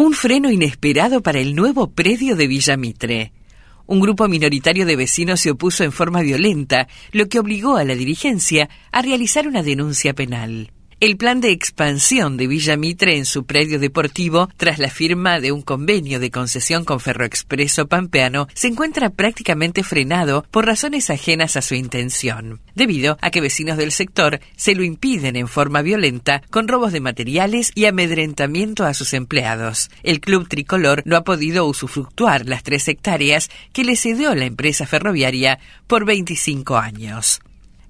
Un freno inesperado para el nuevo predio de Villamitre. Un grupo minoritario de vecinos se opuso en forma violenta, lo que obligó a la dirigencia a realizar una denuncia penal. El plan de expansión de Villa Mitre en su predio deportivo, tras la firma de un convenio de concesión con Ferroexpreso Pampeano, se encuentra prácticamente frenado por razones ajenas a su intención, debido a que vecinos del sector se lo impiden en forma violenta con robos de materiales y amedrentamiento a sus empleados. El club tricolor no ha podido usufructuar las tres hectáreas que le cedió la empresa ferroviaria por 25 años.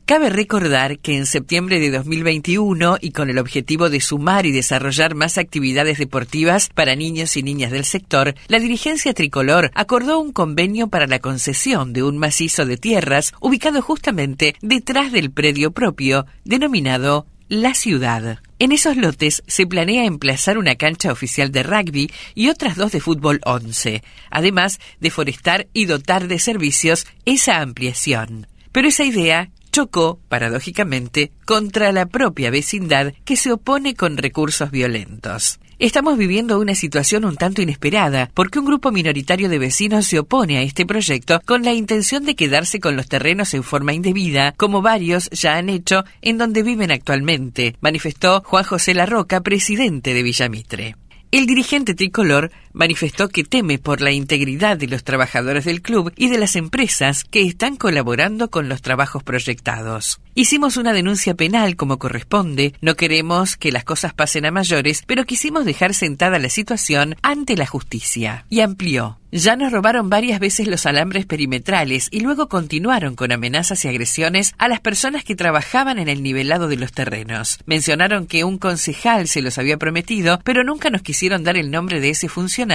Cabe recordar que en septiembre de 2021, y con el objetivo de sumar y desarrollar más actividades deportivas para niños y niñas del sector, la dirigencia tricolor acordó un convenio para la concesión de un macizo de tierras ubicado justamente detrás del predio propio, denominado La Ciudad. En esos lotes se planea emplazar una cancha oficial de rugby y otras dos de fútbol 11, además de forestar y dotar de servicios esa ampliación. Pero esa idea chocó, paradójicamente, contra la propia vecindad que se opone con recursos violentos. Estamos viviendo una situación un tanto inesperada, porque un grupo minoritario de vecinos se opone a este proyecto con la intención de quedarse con los terrenos en forma indebida, como varios ya han hecho en donde viven actualmente, manifestó Juan José Larroca, presidente de Villamitre. El dirigente tricolor manifestó que teme por la integridad de los trabajadores del club y de las empresas que están colaborando con los trabajos proyectados. Hicimos una denuncia penal como corresponde, no queremos que las cosas pasen a mayores, pero quisimos dejar sentada la situación ante la justicia. Y amplió. Ya nos robaron varias veces los alambres perimetrales y luego continuaron con amenazas y agresiones a las personas que trabajaban en el nivelado de los terrenos. Mencionaron que un concejal se los había prometido, pero nunca nos quisieron dar el nombre de ese funcionario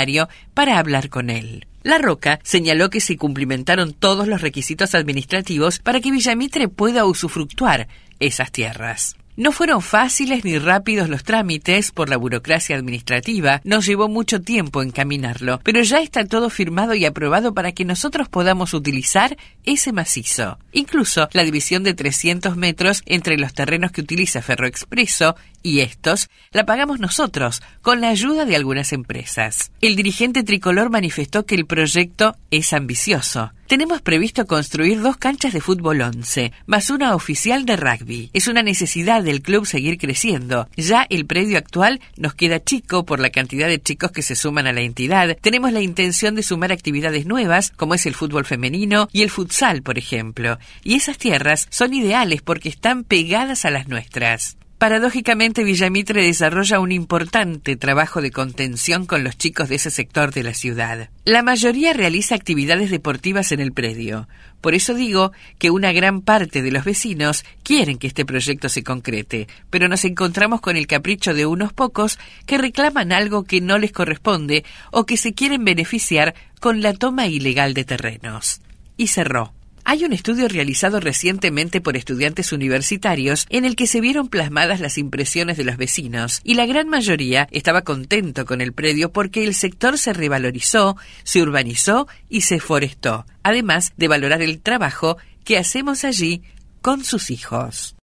para hablar con él. La Roca señaló que se cumplimentaron todos los requisitos administrativos para que Villamitre pueda usufructuar esas tierras. No fueron fáciles ni rápidos los trámites por la burocracia administrativa, nos llevó mucho tiempo encaminarlo, pero ya está todo firmado y aprobado para que nosotros podamos utilizar ese macizo. Incluso la división de 300 metros entre los terrenos que utiliza Ferroexpreso y estos la pagamos nosotros, con la ayuda de algunas empresas. El dirigente tricolor manifestó que el proyecto es ambicioso. Tenemos previsto construir dos canchas de fútbol 11, más una oficial de rugby. Es una necesidad del club seguir creciendo. Ya el predio actual nos queda chico por la cantidad de chicos que se suman a la entidad. Tenemos la intención de sumar actividades nuevas, como es el fútbol femenino y el futsal, por ejemplo. Y esas tierras son ideales porque están pegadas a las nuestras. Paradójicamente, Villamitre desarrolla un importante trabajo de contención con los chicos de ese sector de la ciudad. La mayoría realiza actividades deportivas en el predio. Por eso digo que una gran parte de los vecinos quieren que este proyecto se concrete, pero nos encontramos con el capricho de unos pocos que reclaman algo que no les corresponde o que se quieren beneficiar con la toma ilegal de terrenos. Y cerró. Hay un estudio realizado recientemente por estudiantes universitarios en el que se vieron plasmadas las impresiones de los vecinos y la gran mayoría estaba contento con el predio porque el sector se revalorizó, se urbanizó y se forestó, además de valorar el trabajo que hacemos allí con sus hijos.